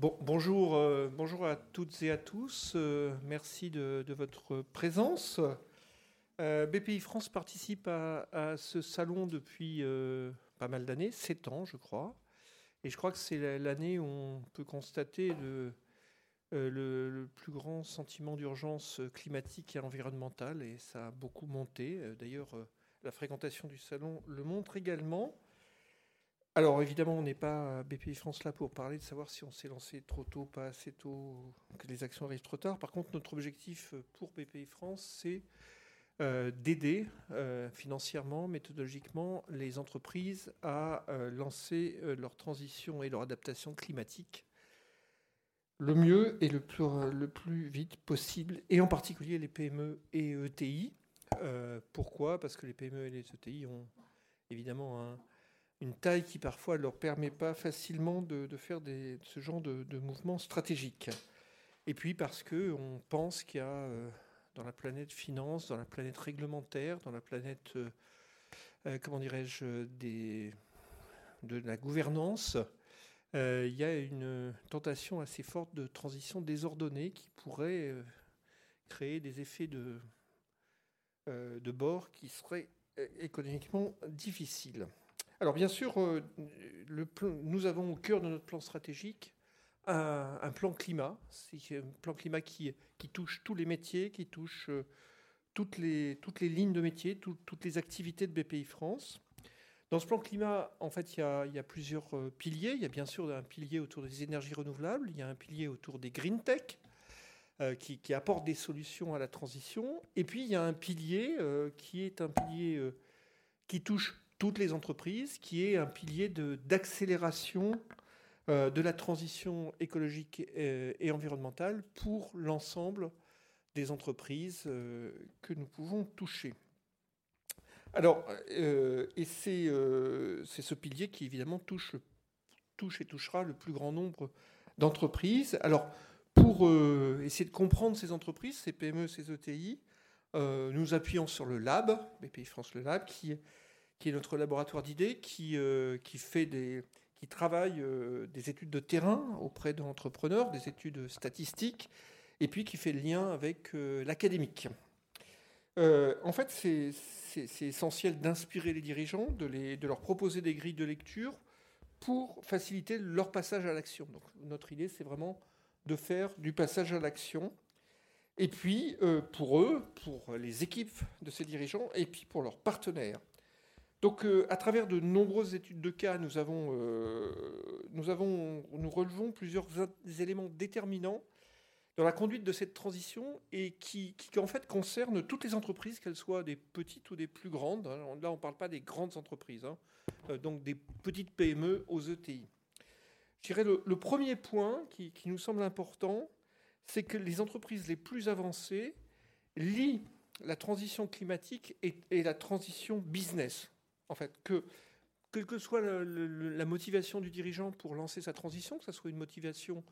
bonjour, bonjour à toutes et à tous. merci de, votre présence. BPI France participe à, ce salon depuis pas mal d'années, 7 ans je crois. Et je crois que c'est l'année où on peut constater le, plus grand sentiment d'urgence climatique et environnementale, et ça a beaucoup monté. D'ailleurs, la fréquentation du salon le montre également. Alors évidemment, on n'est pas BPI France là pour parler de savoir si on s'est lancé trop tôt, pas assez tôt, que les actions arrivent trop tard. Par contre, notre objectif pour BPI France, c'est euh, d'aider euh, financièrement, méthodologiquement, les entreprises à euh, lancer leur transition et leur adaptation climatique le mieux et le plus, le plus vite possible, et en particulier les PME et ETI. pourquoi? Parce que les PME et les ETI ont évidemment une taille qui parfois ne leur permet pas facilement de, faire ce genre de, de mouvements stratégiques. Et puis parce qu'on pense qu'il y a dans la planète finance, dans la planète réglementaire, dans la planète, euh, euh, comment dirais-je, de la gouvernance, euh, il y a une tentation assez forte de transition désordonnée qui pourrait créer des effets de bord qui seraient économiquement difficiles. Alors bien sûr, le nous avons au cœur de notre plan stratégique un, plan climat, c'est un plan climat qui, touche tous les métiers, qui touche euh, toutes les, lignes de métiers, toutes les activités de BPI France. Dans ce plan climat, en fait, il y a, plusieurs euh, piliers. Il y a bien sûr un pilier autour des énergies renouvelables, il y a un pilier autour des green tech, euh, qui, qui, apportent des solutions à la transition. Et puis, il y a un pilier qui est un pilier qui touche toutes les entreprises, qui est un pilier d'accélération euh, de la transition écologique et, environnementale pour l'ensemble des entreprises euh, que nous pouvons toucher. Alors, euh, et c'est ce pilier qui évidemment touche, touche et touchera le plus grand nombre d'entreprises. Alors, pour essayer de comprendre ces entreprises, ces PME, ces ETI, nous appuyons sur le Lab, BPI France Le Lab, qui, qui est notre laboratoire d'idées, qui, qui travaille euh, des études de terrain auprès d'entrepreneurs, des études statistiques, et puis qui fait le lien avec euh, l'académique. Euh, en fait, c'est essentiel d'inspirer les dirigeants, de, de, leur proposer des grilles de lecture pour faciliter leur passage à l'action. Donc, notre idée, c'est vraiment de faire du passage à l'action. Et puis, pour eux, pour les équipes de ces dirigeants, et puis pour leurs partenaires. Donc, euh, à travers de nombreuses études de cas, nous, avons, euh, nous, avons, nous relevons plusieurs éléments déterminants dans la conduite de cette transition et qui, en fait concernent toutes les entreprises, qu'elles soient des petites ou des plus grandes. Hein. Là, on ne parle pas des grandes entreprises, hein. euh, donc des petites PME aux ETI. Je dirais le, le premier point qui, nous semble important, c'est que les entreprises les plus avancées lient la transition climatique et la transition business en fait, que quelle que soit la, motivation du dirigeant pour lancer sa transition, que ce soit une motivation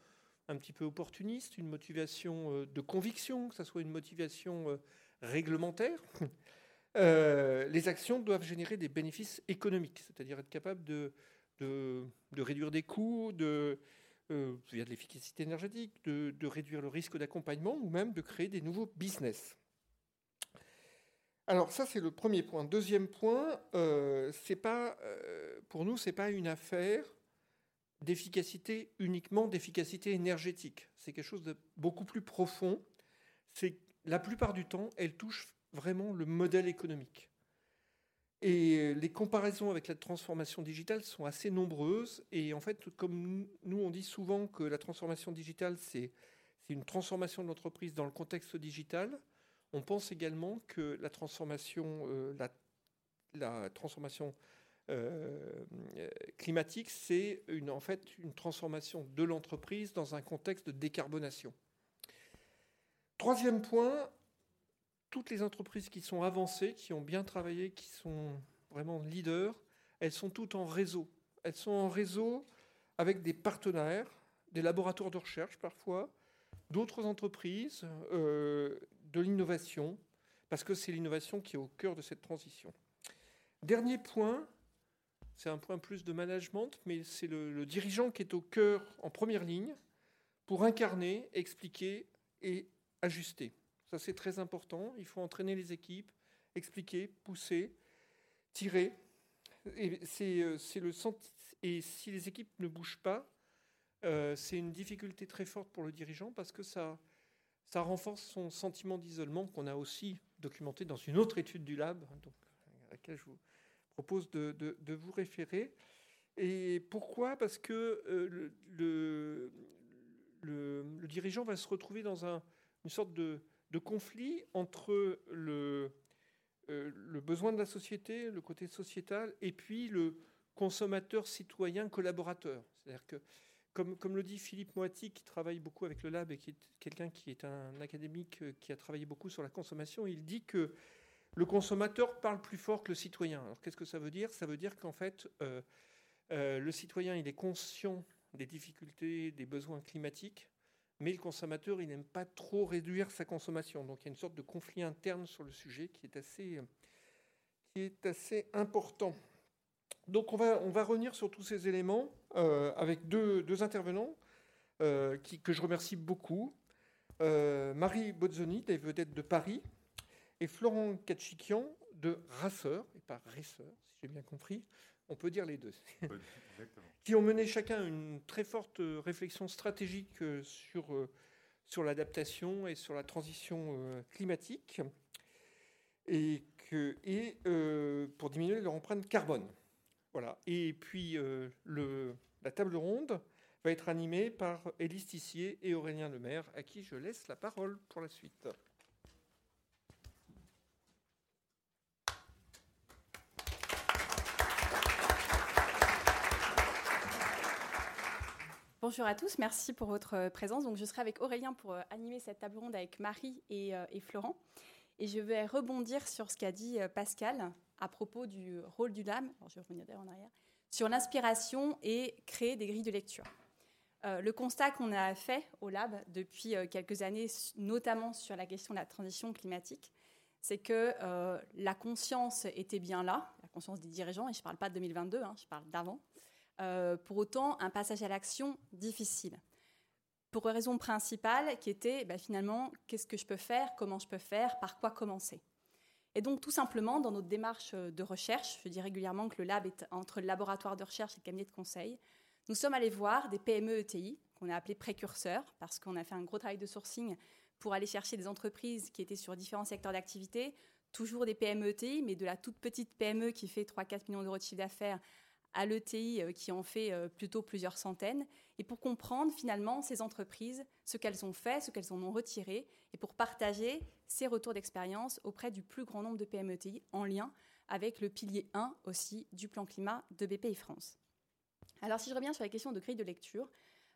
un petit peu opportuniste, une motivation euh, de conviction, que ce soit une motivation euh, réglementaire, euh, les actions doivent générer des bénéfices économiques, c'est-à-dire être capable de, réduire des coûts, de, via de l'efficacité énergétique, de, de réduire le risque d'accompagnement ou même de créer des nouveaux business. Alors ça c'est le premier point. Deuxième point, euh, c'est pas euh, pour nous c'est pas une affaire d'efficacité uniquement d'efficacité énergétique. C'est quelque chose de beaucoup plus profond. C'est la plupart du temps, elle touche vraiment le modèle économique. Et les comparaisons avec la transformation digitale sont assez nombreuses. Et en fait, comme nous, on dit souvent que la transformation digitale, c'est une transformation de l'entreprise dans le contexte digital, on pense également que la transformation, euh, euh, climatique, c'est en fait une transformation de l'entreprise dans un contexte de décarbonation. Troisième point, toutes les entreprises qui sont avancées, qui ont bien travaillé, qui sont vraiment leaders, elles sont toutes en réseau. Elles sont en réseau avec des partenaires, des laboratoires de recherche parfois, d'autres entreprises, euh, de l'innovation, parce que c'est l'innovation qui est au cœur de cette transition. Dernier point, c'est un point plus de management, mais c'est le, dirigeant qui est au cœur, en première ligne, pour incarner, expliquer et ajuster. Ça, c'est très important. Il faut entraîner les équipes, expliquer, pousser, tirer. Et, euh, si les équipes ne bougent pas, euh, c'est une difficulté très forte pour le dirigeant parce que ça, ça renforce son sentiment d'isolement qu'on a aussi documenté dans une autre étude du lab, donc, à laquelle je vous propose de, vous référer. Et pourquoi? Parce que euh, le, dirigeant va se retrouver dans un, une sorte de, de conflit entre le, euh, le besoin de la société, le côté sociétal, et puis le consommateur, citoyen, collaborateur. C'est-à-dire que comme, le dit Philippe Moati, qui travaille beaucoup avec le lab et qui est quelqu'un qui est un académique euh, qui a travaillé beaucoup sur la consommation, il dit que le consommateur parle plus fort que le citoyen. Alors qu'est-ce que ça veut dire? Ça veut dire qu'en fait, euh, euh, le citoyen, il est conscient des difficultés, des besoins climatiques, mais le consommateur, il n'aime pas trop réduire sa consommation. Donc il y a une sorte de conflit interne sur le sujet qui est assez, qui est assez important. Donc on va, on va revenir sur tous ces éléments euh, avec deux, intervenants euh, qui, que je remercie beaucoup. Euh, Marie Bozzoni, des vedettes de Paris, et Florent Kachikian de Rasseur, et pas Resseur, si j'ai bien compris. On peut dire les deux. qui ont mené chacun une très forte réflexion stratégique sur, sur l'adaptation et sur la transition climatique et, que, et pour diminuer leur empreinte carbone. Voilà. Et puis euh, la table ronde va être animée par Élise Tissier et Aurélien Lemaire, à qui je laisse la parole pour la suite. Bonjour à tous, merci pour votre présence. Donc, je serai avec Aurélien pour euh, animer cette table ronde avec Marie et, euh, et Florent. Et je vais rebondir sur ce qu'a dit Pascal à propos du rôle du lab, je vais revenir en arrière, sur l'inspiration et créer des grilles de lecture. Euh, le constat qu'on a fait au lab depuis euh, quelques années, notamment sur la question de la transition climatique, c'est que euh, la conscience était bien là, la conscience des dirigeants, et je ne parle pas de 2022, hein, je parle d'avant. pour autant, un passage à l'action difficile. Pour une raison principale qui était bah, finalement qu'est-ce que je peux faire, comment je peux faire, par quoi commencer. Et donc, tout simplement, dans notre démarche euh, de recherche, je dis régulièrement que le lab est entre le laboratoire de recherche et le cabinet de conseil, nous sommes allés voir des PME ETI, qu'on a appelés précurseurs, parce qu'on a fait un gros travail de sourcing pour aller chercher des entreprises qui étaient sur différents secteurs d'activité, toujours des PME ETI, mais de la toute petite PME qui fait 3-4 millions d'euros de chiffre d'affaires à l'ETI euh, qui en fait euh, plutôt plusieurs centaines, et pour comprendre finalement ces entreprises, ce qu'elles ont fait, ce qu'elles en ont retiré, et pour partager ces retours d'expérience auprès du plus grand nombre de PMETI en lien avec le pilier 1 aussi du plan climat de BPI France. Alors si je reviens sur la question de grille de lecture,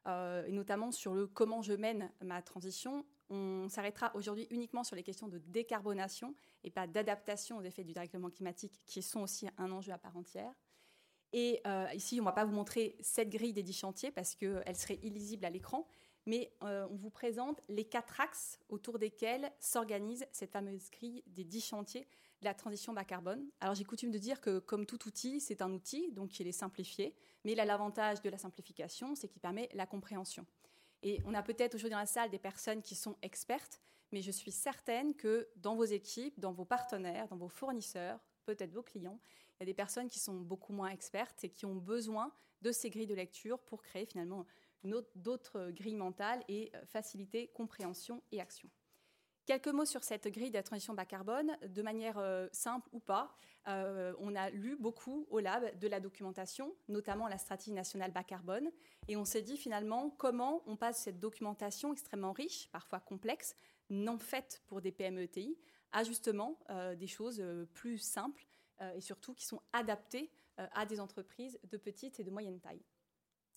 euh, et notamment sur le comment je mène ma transition, on s'arrêtera aujourd'hui uniquement sur les questions de décarbonation et pas d'adaptation aux effets du dérèglement climatique, qui sont aussi un enjeu à part entière. Et euh, ici, on ne va pas vous montrer cette grille des dix chantiers parce qu'elle serait illisible à l'écran, mais euh, on vous présente les quatre axes autour desquels s'organise cette fameuse grille des dix chantiers de la transition bas carbone. Alors j'ai coutume de dire que comme tout outil, c'est un outil, donc il est simplifié, mais a l'avantage de la simplification, c'est qu'il permet la compréhension. Et on a peut-être aujourd'hui dans la salle des personnes qui sont expertes, mais je suis certaine que dans vos équipes, dans vos partenaires, dans vos fournisseurs, peut-être vos clients, y a des personnes qui sont beaucoup moins expertes et qui ont besoin de ces grilles de lecture pour créer finalement d'autres grilles mentales et euh, faciliter compréhension et action. Quelques mots sur cette grille de la transition bas carbone, de manière euh, simple ou pas. Euh, on a lu beaucoup au lab de la documentation, notamment la stratégie nationale bas carbone, et on s'est dit finalement comment on passe cette documentation extrêmement riche, parfois complexe, non faite pour des PME-ETI, à justement des choses plus simples et surtout qui sont adaptés euh, à des entreprises de petite et de moyenne taille.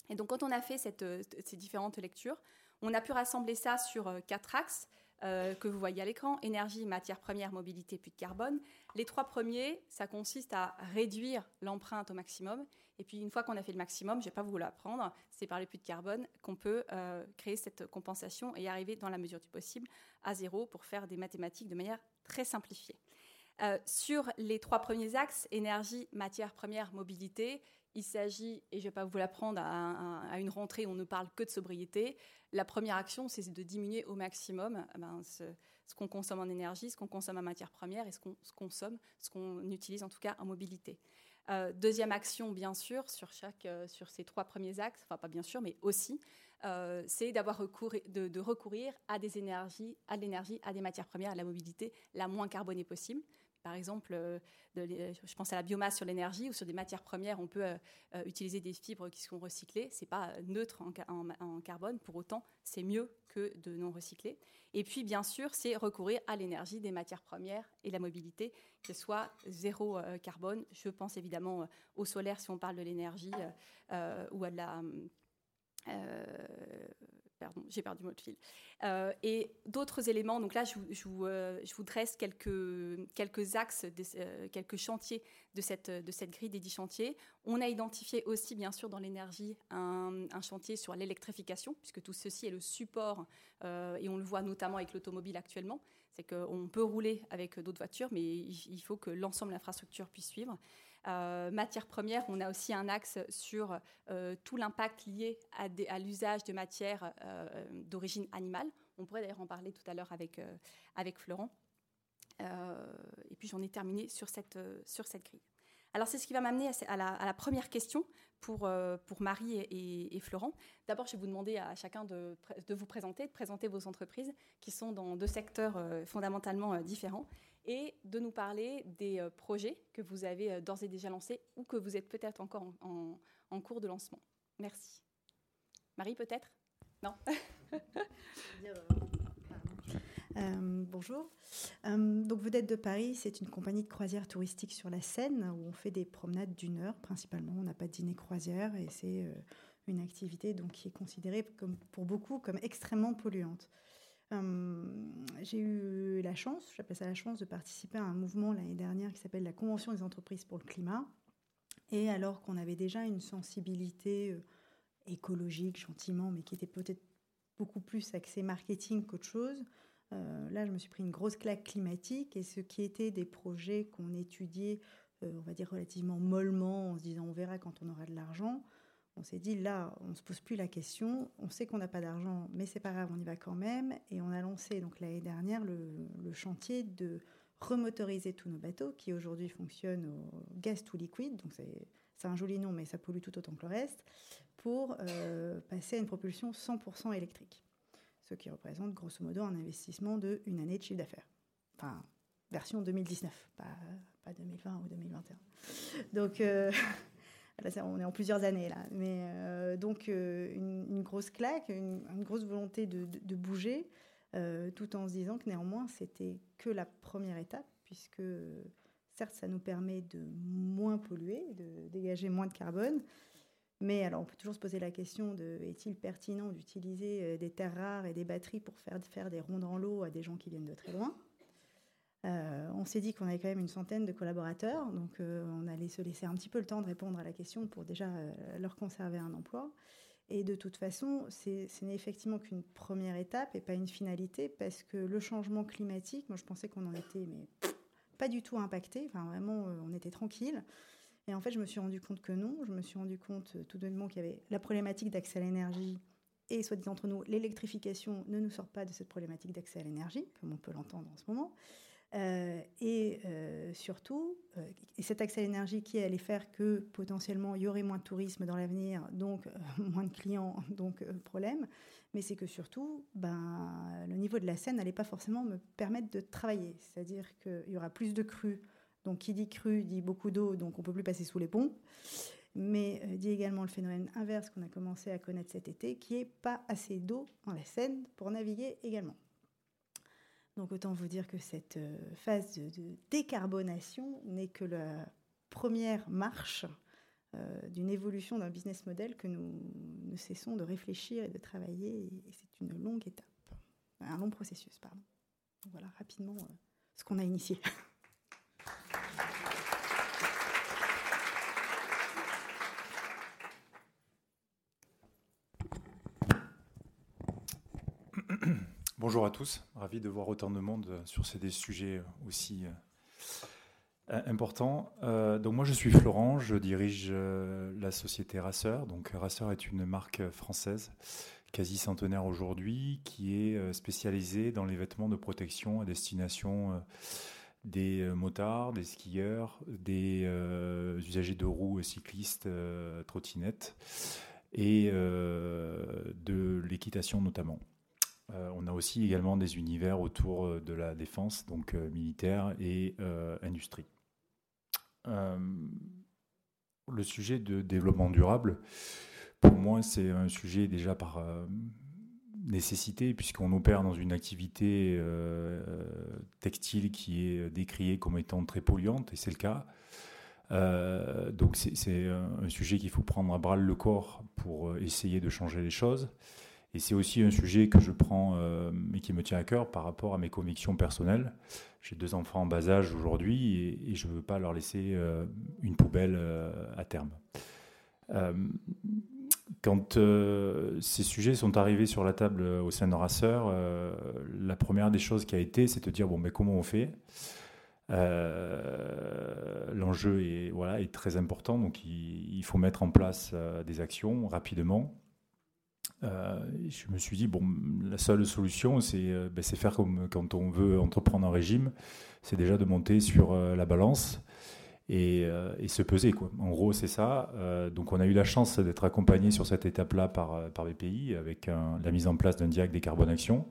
Et donc quand on a fait euh, ces différentes lectures, on a pu rassembler ça sur quatre axes. que vous voyez à l'écran, énergie, matières premières, mobilité, puits de carbone. Les trois premiers, ça consiste à réduire l'empreinte au maximum. Et puis une fois qu'on a fait le maximum, je ne vais pas vous l'apprendre, c'est par les puits de carbone qu'on peut créer cette compensation et arriver dans la mesure du possible à zéro pour faire des mathématiques de manière très simplifiée. Euh, sur les trois premiers axes, énergie, matières premières, mobilité, il s'agit, et je ne vais pas vous l'apprendre, à, une rentrée où on ne parle que de sobriété. La première action, c'est de diminuer au maximum eh ben, ce, qu'on consomme en énergie, ce qu'on consomme en matière première et ce qu'on consomme, ce qu'on utilise en tout cas en mobilité. Euh, deuxième action, bien sûr, euh, sur ces trois premiers axes, enfin pas bien sûr, mais aussi, c'est d'avoir recours, de, de, recourir à des énergies, à l'énergie, à des matières premières, à la mobilité la moins carbonée possible. Par exemple, euh, je pense à la biomasse sur l'énergie ou sur des matières premières, on peut euh, euh, utiliser des fibres qui sont recyclées. C'est pas neutre en, carbone, pour autant, c'est mieux que de non recycler. Et puis, bien sûr, c'est recourir à l'énergie des matières premières et la mobilité, que ce soit zéro carbone. Je pense évidemment au solaire si on parle de l'énergie ou à la pardon, j'ai perdu mon fil. Euh, et d'autres éléments, donc là, je, vous, euh, dresse quelques, quelques axes, euh, quelques chantiers de cette, de cette grille des dix chantiers. On a identifié aussi, bien sûr, dans l'énergie, un, chantier sur l'électrification, puisque tout ceci est le support, et on le voit notamment avec l'automobile actuellement, c'est qu'on peut rouler avec d'autres voitures, mais il faut que l'ensemble de l'infrastructure puisse suivre. Euh, matières premières, on a aussi un axe sur euh, tout l'impact lié à, l'usage de matières euh, d'origine animale. On pourrait d'ailleurs en parler tout à l'heure avec, Florent. et puis j'en ai terminé sur cette, sur cette grille. Alors c'est ce qui va m'amener à, la, première question pour, pour Marie et, Florent. D'abord, je vais vous demander à chacun de, de, vous présenter, de présenter vos entreprises qui sont dans deux secteurs fondamentalement différents et de nous parler des euh, projets que vous avez euh, d'ores et déjà lancés ou que vous êtes peut-être encore en, cours de lancement. Merci. Marie, peut-être? Non euh, bonjour. donc Vedette de Paris, c'est une compagnie de croisière touristique sur la Seine où on fait des promenades d'une heure principalement. On n'a pas de dîner croisière et c'est une activité donc, qui est considérée pour beaucoup comme extrêmement polluante. J'ai eu la chance, j'appelle ça la chance, de participer à un mouvement l'année dernière qui s'appelle la Convention des entreprises pour le climat. Et alors qu'on avait déjà une sensibilité euh, écologique, gentiment, mais qui était peut-être beaucoup plus axée marketing qu'autre chose, euh, là, je me suis pris une grosse claque climatique et ce qui était des projets qu'on étudiait, euh, on va dire relativement mollement, en se disant on verra quand on aura de l'argent, on s'est dit là, on ne se pose plus la question, on sait qu'on n'a pas d'argent, mais c'est pas grave, on y va quand même. Et on a lancé donc l'année dernière le, chantier de remotoriser tous nos bateaux qui aujourd'hui fonctionnent au gaz tout liquide, donc c'est un joli nom, mais ça pollue tout autant que le reste, pour euh, passer à une propulsion 100% électrique. Ce qui représente grosso modo un investissement de une année de chiffre d'affaires. Enfin, version 2019, pas, pas 2020 ou 2021. Donc, euh, on est en plusieurs années là. Mais euh, donc euh, une, grosse claque, une, grosse volonté de, bouger, euh, tout en se disant que néanmoins c'était que la première étape, puisque certes ça nous permet de moins polluer, de dégager moins de carbone. Mais alors on peut toujours se poser la question de est-il pertinent d'utiliser des terres rares et des batteries pour faire, faire des rondes en l'eau à des gens qui viennent de très loin? Euh, on s'est dit qu'on avait quand même une centaine de collaborateurs, donc euh, on allait se laisser un petit peu le temps de répondre à la question pour déjà euh, leur conserver un emploi. Et de toute façon, ce n'est effectivement qu'une première étape et pas une finalité, parce que le changement climatique, moi je pensais qu'on en était, mais pas du tout impacté, enfin vraiment on était tranquille. Et en fait, je me suis rendu compte que non. Je me suis rendu compte tout de même qu'il y avait la problématique d'accès à l'énergie. Et soit dit entre nous, l'électrification ne nous sort pas de cette problématique d'accès à l'énergie, comme on peut l'entendre en ce moment. Euh, et euh, surtout, euh, et cet accès à l'énergie qui allait faire que potentiellement il y aurait moins de tourisme dans l'avenir, donc moins de clients, donc problème. Mais c'est que surtout, ben, le niveau de la Seine n'allait pas forcément me permettre de travailler. C'est-à-dire qu'il y aura plus de crues. Donc qui dit crue dit beaucoup d'eau, donc on peut plus passer sous les ponts. Mais dit également le phénomène inverse qu'on a commencé à connaître cet été, qui est pas assez d'eau dans la Seine pour naviguer également. Donc autant vous dire que cette euh, phase de, décarbonation n'est que la première marche euh, d'une évolution d'un business model que nous ne cessons de réfléchir et de travailler. Et c'est une longue étape, un long processus, pardon. voilà rapidement euh, ce qu'on a initié. Bonjour à tous, ravi de voir autant de monde sur ces sujets aussi, Important. donc moi je suis Florent, je dirige la société Rasseur. Donc Rasseur est une marque française quasi centenaire aujourd'hui, qui est euh, spécialisé dans les vêtements de protection à destination euh, des euh, motards, des skieurs, des usagers de roues, cyclistes, trottinettes et de l'équitation notamment. On a aussi également des univers autour de la défense, donc militaire et industrie. le sujet de développement durable, pour moi, c'est un sujet déjà par euh, nécessité, puisqu'on opère dans une activité euh, textile qui est décriée comme étant très polluante, et c'est le cas. Euh, donc c'est un sujet qu'il faut prendre à bras le corps pour essayer de changer les choses. Et c'est aussi un sujet que je prends et qui me tient à cœur par rapport à mes convictions personnelles. J'ai deux enfants en bas âge aujourd'hui et, je ne veux pas leur laisser une poubelle à terme quand euh, ces sujets sont arrivés sur la table euh, au sein de Rasseur, euh, la première des choses qui a été, c'est de dire bon, mais comment on fait? L'enjeu est très important, donc il, faut mettre en place des actions rapidement. Je me suis dit, bon, la seule solution, c'est ben, faire comme quand on veut entreprendre un régime, c'est déjà de monter sur la balance euh, et, se peser. Quoi. En gros, c'est ça. Euh, donc, on a eu la chance d'être accompagné sur cette étape-là par, euh, par BPI avec la mise en place d'un diag des carbonation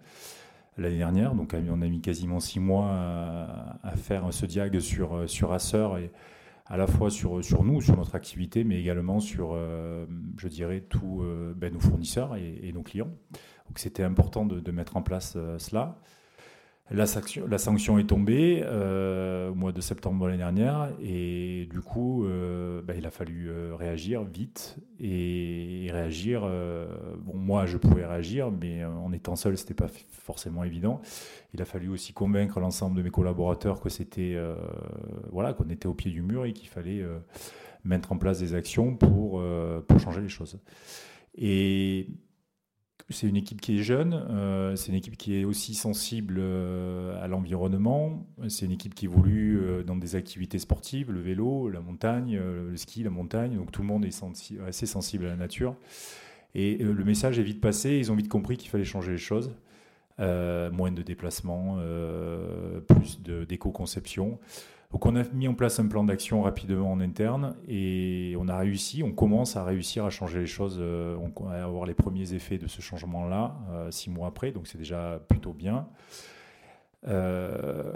l'année dernière. Donc, on a mis quasiment six mois à, faire ce diag sur, sur et à la fois sur, sur nous, sur notre activité, mais également sur, je dirais, tous ben, nos fournisseurs et, nos clients. Donc, c'était important de, de, mettre en place cela. La sanction, la sanction, est tombée euh, au mois de septembre l'année dernière et du coup, euh, bah, il a fallu euh, réagir vite et, réagir. bon, moi, je pouvais réagir, mais en étant seul, c'était pas forcément évident. Il a fallu aussi convaincre l'ensemble de mes collaborateurs que c'était, voilà, qu'on était au pied du mur et qu'il fallait mettre en place des actions pour pour changer les choses. Et c'est une équipe qui est jeune, euh, c'est une équipe qui est aussi sensible euh, à l'environnement, c'est une équipe qui évolue euh, dans des activités sportives, le vélo, la montagne, le ski, la montagne, donc tout le monde est assez sensible à la nature. Et le message est vite passé, ils ont vite compris qu'il fallait changer les choses. moins de déplacements, plus d'éco-conception. Donc on a mis en place un plan d'action rapidement en interne et on a réussi, on commence à réussir à changer les choses, euh, on va avoir les premiers effets de ce changement-là euh, six mois après, donc c'est déjà plutôt bien. Euh,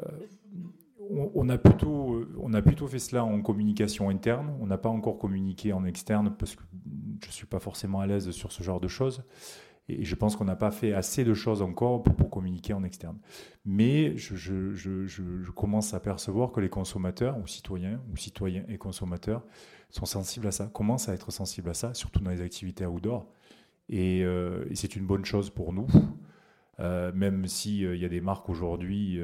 on, a plutôt, on a plutôt fait cela en communication interne, on n'a pas encore communiqué en externe parce que je ne suis pas forcément à l'aise sur ce genre de choses. Et je pense qu'on n'a pas fait assez de choses encore pour, communiquer en externe. Mais je, commence à percevoir que les consommateurs, ou citoyens, ou citoyens et consommateurs, sont sensibles à ça, commencent à être sensibles à ça, surtout dans les activités outdoor. Et, euh, et c'est une bonne chose pour nous. Euh, même s'il euh, y a des marques aujourd'hui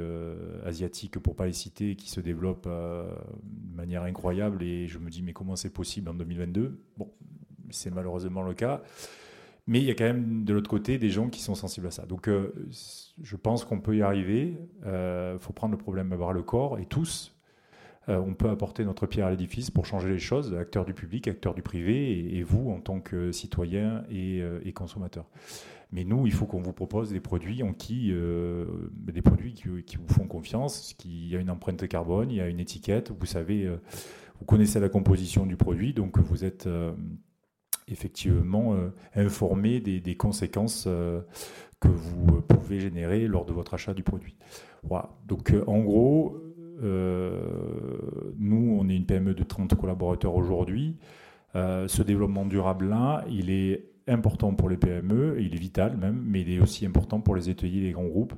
asiatiques, pour pas les citer, qui se développent de manière incroyable, et je me dis mais comment c'est possible en 2022 Bon, c'est malheureusement le cas. Mais il y a quand même de l'autre côté des gens qui sont sensibles à ça. Donc euh, je pense qu'on peut y arriver. Il euh, faut prendre le problème à voir le corps et tous, euh, on peut apporter notre pierre à l'édifice pour changer les choses, acteurs du public, acteurs du privé et, vous en tant que citoyens et, et consommateurs. Mais nous, il faut qu'on vous propose des produits en qui, des produits qui, vous font confiance, qui y a une empreinte carbone, il y a une étiquette, vous savez, vous connaissez la composition du produit, donc vous êtes effectivement euh, informer des, conséquences euh, que vous pouvez générer lors de votre achat du produit. Donc euh, en gros, nous, on est une PME de 30 collaborateurs aujourd'hui. ce développement durable-là, il est important pour les PME, il est vital même, mais il est aussi important pour les ateliers les grands groupes.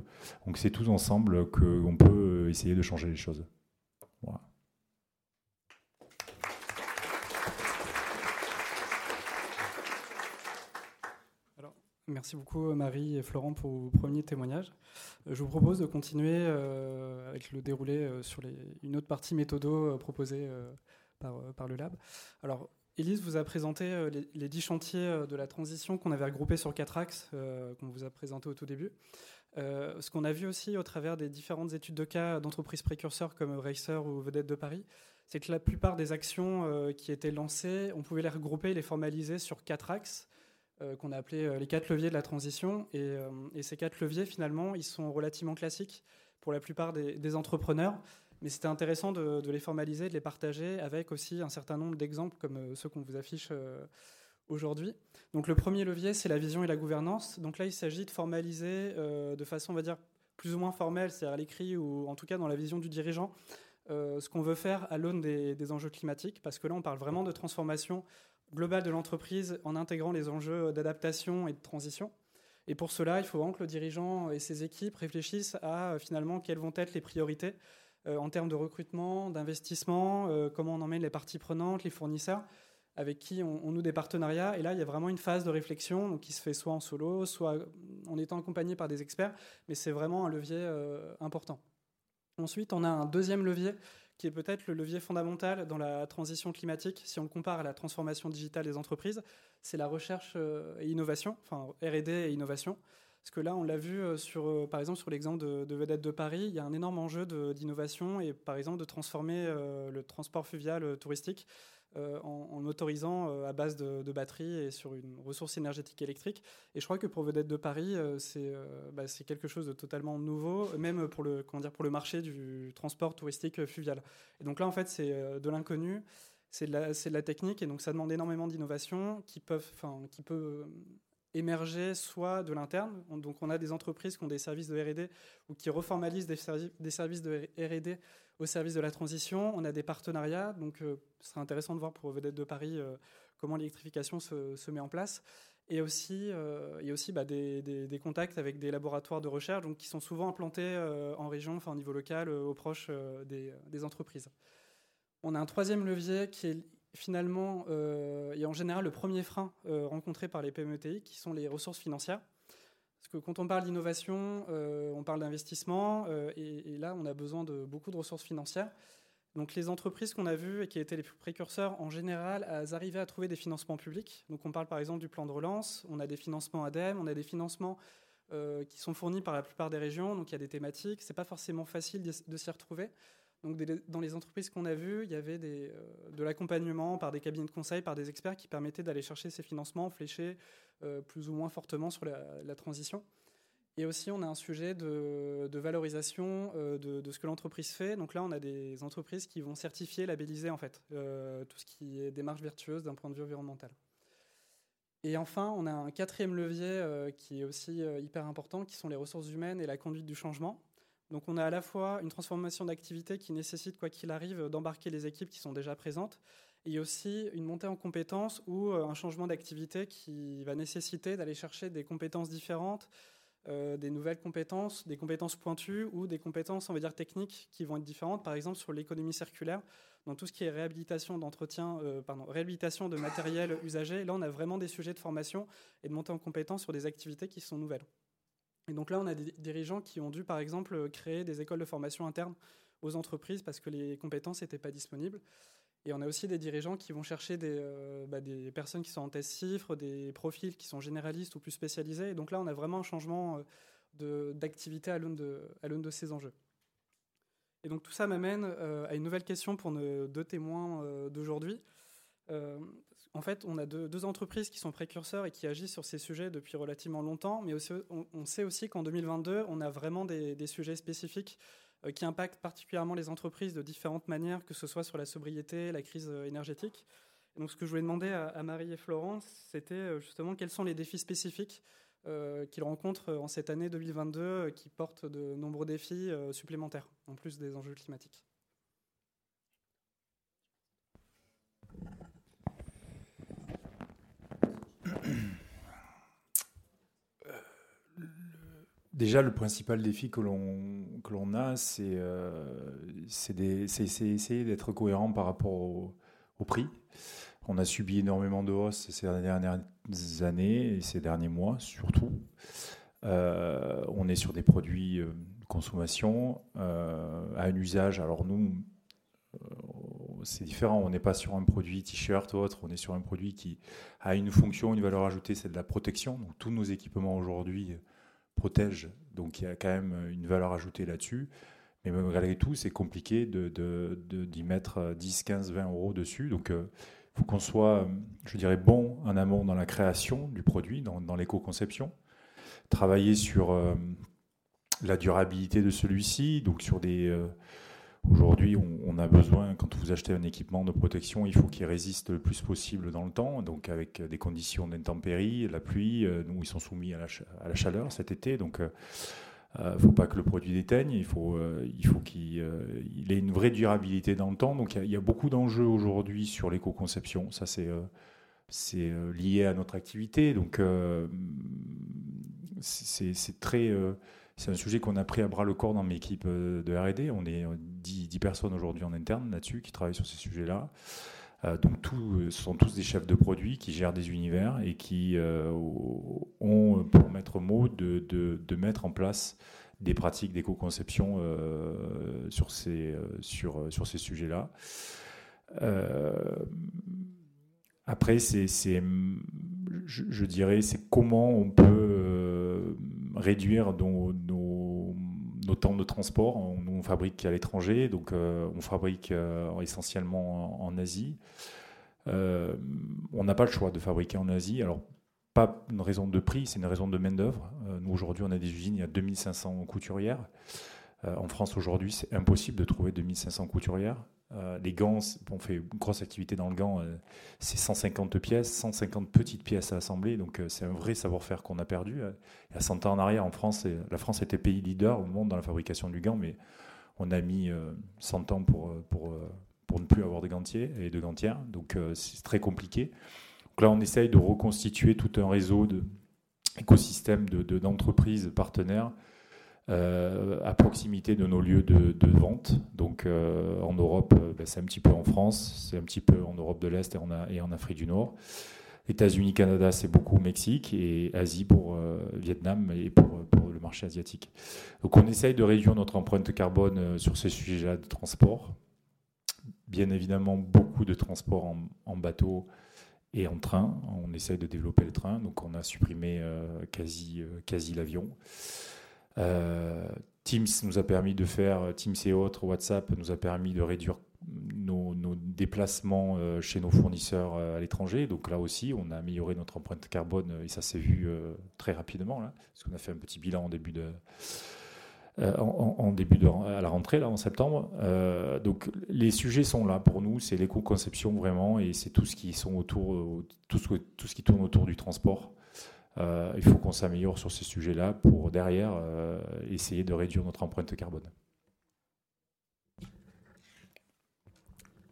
Donc c'est tous ensemble qu'on peut essayer de changer les choses. Voilà. Merci beaucoup Marie et Florent pour vos premiers témoignages. Euh, je vous propose de continuer euh, avec le déroulé euh, sur une autre partie méthodo proposée par, le lab. Alors, Elise vous a présenté les, dix chantiers de la transition qu'on avait regroupés sur quatre axes, qu'on vous a présenté au tout début. ce qu'on a vu aussi au travers des différentes études de cas d'entreprises précurseurs comme Racer ou Vedette de Paris, c'est que la plupart des actions qui étaient lancées, on pouvait les regrouper, les formaliser sur quatre axes. Qu'on a appelés les quatre leviers de la transition. Et, ces quatre leviers, finalement, ils sont relativement classiques pour la plupart des entrepreneurs. Mais c'était intéressant de, les formaliser, de les partager avec aussi un certain nombre d'exemples comme euh, ceux qu'on vous affiche euh, aujourd'hui. Donc le premier levier, c'est la vision et la gouvernance. Donc là, il s'agit de formaliser euh, de façon, on va dire, plus ou moins formelle, c'est-à-dire à l'écrit ou en tout cas dans la vision du dirigeant, ce qu'on veut faire à l'aune des, des, enjeux climatiques, parce que là, on parle vraiment de transformation globale de l'entreprise en intégrant les enjeux d'adaptation et de transition. Et pour cela, il faut vraiment que le dirigeant et ses équipes réfléchissent à finalement quelles vont être les priorités euh, en termes de recrutement, d'investissement, euh, comment on emmène les parties prenantes, les fournisseurs, avec qui on, noue des partenariats. Et là, il y a vraiment une phase de réflexion qui se fait soit en solo, soit en étant accompagné par des experts, mais c'est vraiment un levier euh, important. Ensuite, on a un deuxième levier qui est peut-être le levier fondamental dans la transition climatique, si on le compare à la transformation digitale des entreprises, c'est la recherche et innovation, enfin RD et innovation. Parce que là, on l'a vu euh, sur, euh, par exemple sur l'exemple de, de, Vedette de Paris, il y a un énorme enjeu d'innovation et par exemple de transformer euh, le transport fluvial touristique en, en, motorisant à base de, batteries et sur une ressource énergétique électrique. Et je crois que pour Vedette de Paris, bah, c'est quelque chose de totalement nouveau, même pour le, comment dire, pour le marché du transport touristique fluvial. Et donc là, en fait, c'est de l'inconnu c'est de, de, la technique et donc ça demande énormément d'innovation qui peuvent, enfin, qui peut émerger soit de l'interne. Donc on a des entreprises qui ont des services de R&D ou qui reformalisent des, des services de R&D au service de la transition. On a des partenariats, donc euh, ce serait intéressant de voir pour Vedette de Paris euh, comment l'électrification se, met en place. Et aussi, euh, et aussi bah, des, contacts avec des laboratoires de recherche qui sont souvent implantés en région, enfin au niveau local, au proche des, des entreprises. On a un troisième levier qui est finalement, euh, et en général le premier frein euh, rencontré par les PMETI, qui sont les ressources financières. Parce que quand on parle d'innovation, euh, on parle d'investissement, et, là, on a besoin de beaucoup de ressources financières. Donc les entreprises qu'on a vues et qui étaient les précurseurs, en général, elles arrivaient à trouver des financements publics. Donc on parle par exemple du plan de relance, on a des financements ADEME, on a des financements qui sont fournis par la plupart des régions, donc il y a des thématiques. C'est pas forcément facile de s'y retrouver. Donc, dans les entreprises qu'on a vues, il y avait euh, de l'accompagnement par des cabinets de conseil, par des experts qui permettaient d'aller chercher ces financements fléchés euh, plus ou moins fortement sur la, transition. Et aussi, on a un sujet de, valorisation euh, de, ce que l'entreprise fait. Donc là, on a des entreprises qui vont certifier, labelliser en fait tout ce qui est démarche vertueuse d'un point de vue environnemental. Et enfin, on a un quatrième levier qui est aussi hyper important, qui sont les ressources humaines et la conduite du changement. Donc on a à la fois une transformation d'activité qui nécessite, quoi qu'il arrive, d'embarquer les équipes qui sont déjà présentes, et aussi une montée en compétences ou euh, un changement d'activité qui va nécessiter d'aller chercher des compétences différentes, euh, des nouvelles compétences, des compétences pointues ou des compétences, on va dire, techniques qui vont être différentes, par exemple sur l'économie circulaire, dans tout ce qui est réhabilitation d'entretien, euh, pardon, réhabilitation de matériel usagé. Là, on a vraiment des sujets de formation et de montée en compétences sur des activités qui sont nouvelles. Et donc là, on a des dirigeants qui ont dû, par exemple, créer des écoles de formation internes aux entreprises parce que les compétences n'étaient pas disponibles. Et on a aussi des dirigeants qui vont chercher des, euh, bah, personnes qui sont en test chiffres, des profils qui sont généralistes ou plus spécialisés. Et donc là, on a vraiment un changement euh, d'activité à l'aune de, ces enjeux. Et donc tout ça m'amène euh, à une nouvelle question pour nos deux témoins d'aujourd'hui en fait, on a deux, entreprises qui sont précurseurs et qui agissent sur ces sujets depuis relativement longtemps, mais on, sait aussi qu'en 2022, on a vraiment des, sujets spécifiques qui impactent particulièrement les entreprises de différentes manières, que ce soit sur la sobriété, la crise euh, énergétique. donc, ce que je voulais demander à, Marie et Florence, c'était euh, justement quels sont les défis spécifiques qu'ils rencontrent en cette année 2022 qui portent de nombreux défis supplémentaires, en plus des enjeux climatiques. Déjà, le principal défi que l'on a, c'est euh, essayer d'être cohérent par rapport au, prix. On a subi énormément de hausses ces dernières années et ces derniers mois surtout. Euh, on est sur des produits euh, de consommation à un usage. Alors nous, c'est différent. On n'est pas sur un produit t-shirt ou autre. On est sur un produit qui a une fonction, une valeur ajoutée, c'est de la protection. Donc tous nos équipements aujourd'hui protège, donc il y a quand même une valeur ajoutée là-dessus. Mais malgré tout, c'est compliqué d'y de, mettre 10, 15, 20 euros dessus. Donc, il faut qu'on soit, je dirais, bon en amont dans la création du produit, dans, dans l'éco-conception. Travailler sur la durabilité de celui-ci, donc sur des, Aujourd'hui, on, a besoin, quand vous achetez un équipement de protection, il faut qu'il résiste le plus possible dans le temps, donc avec des conditions d'intempéries, la pluie. Euh, nous, ils sont soumis à la, chaleur cet été, donc il euh, ne euh, faut pas que le produit déteigne, il faut, il faut qu'il ait une vraie durabilité dans le temps. Donc il y, a beaucoup d'enjeux aujourd'hui sur l'éco-conception. Ça, c'est c'est lié à notre activité. Donc c'est très c'est un sujet qu'on a pris à bras le corps dans mes équipes euh, de R&D. On est 10, euh, personnes aujourd'hui en interne là-dessus qui travaillent sur ces sujets-là. Euh, donc ce sont tous des chefs de produits qui gèrent des univers et qui ont pour maître mot de, mettre en place des pratiques d'éco-conception sur ces, sujets-là. après, c'est, je, dirais, c'est comment on peut réduire nos, temps de transport. On, on fabrique à l'étranger, donc euh, on fabrique euh, essentiellement en, Asie. Euh, on n'a pas le choix de fabriquer en Asie. Alors, pas une raison de prix, c'est une raison de main-d'œuvre. nous, aujourd'hui, on a des usines, il y a 2500 couturières. en France, aujourd'hui, c'est impossible de trouver 2500 couturières. Euh, les gants, on fait une grosse activité dans le gant, euh, c'est 150 pièces, 150 petites pièces à assembler, donc euh, c'est un vrai savoir-faire qu'on a perdu. Il y a 100 ans en arrière, en France, la France était pays leader au monde dans la fabrication du gant, mais on a mis 100 ans pour, ne plus avoir de gantiers et de gantières, donc c'est très compliqué. Donc là, on essaye de reconstituer tout un réseau d'écosystèmes d'entreprises de, partenaires euh, à proximité de nos lieux de, vente. Donc euh, en Europe, euh, ben, c'est un petit peu en France, c'est un petit peu en Europe de l'Est et en, Afrique du Nord. États-Unis, Canada, c'est beaucoup Mexique et Asie pour Vietnam et pour, pour, le marché asiatique. Donc on essaye de réduire notre empreinte carbone sur ces sujets-là de transport. Bien évidemment, beaucoup de transport en, en, bateau et en train. On essaye de développer le train, donc on a supprimé quasi, quasi l'avion. Euh, Teams nous a permis de faire, Teams et autres, WhatsApp nous a permis de réduire nos, déplacements euh, chez nos fournisseurs euh, à l'étranger. Donc là aussi, on a amélioré notre empreinte carbone et ça s'est vu très rapidement. Là, parce qu'on a fait un petit bilan en début de, en, début de, à la rentrée là en septembre. donc les sujets sont là pour nous, c'est l'éco-conception vraiment et c'est tout ce qui tourne autour du transport. Euh, il faut qu'on s'améliore sur ces sujets-là pour derrière euh, essayer de réduire notre empreinte carbone.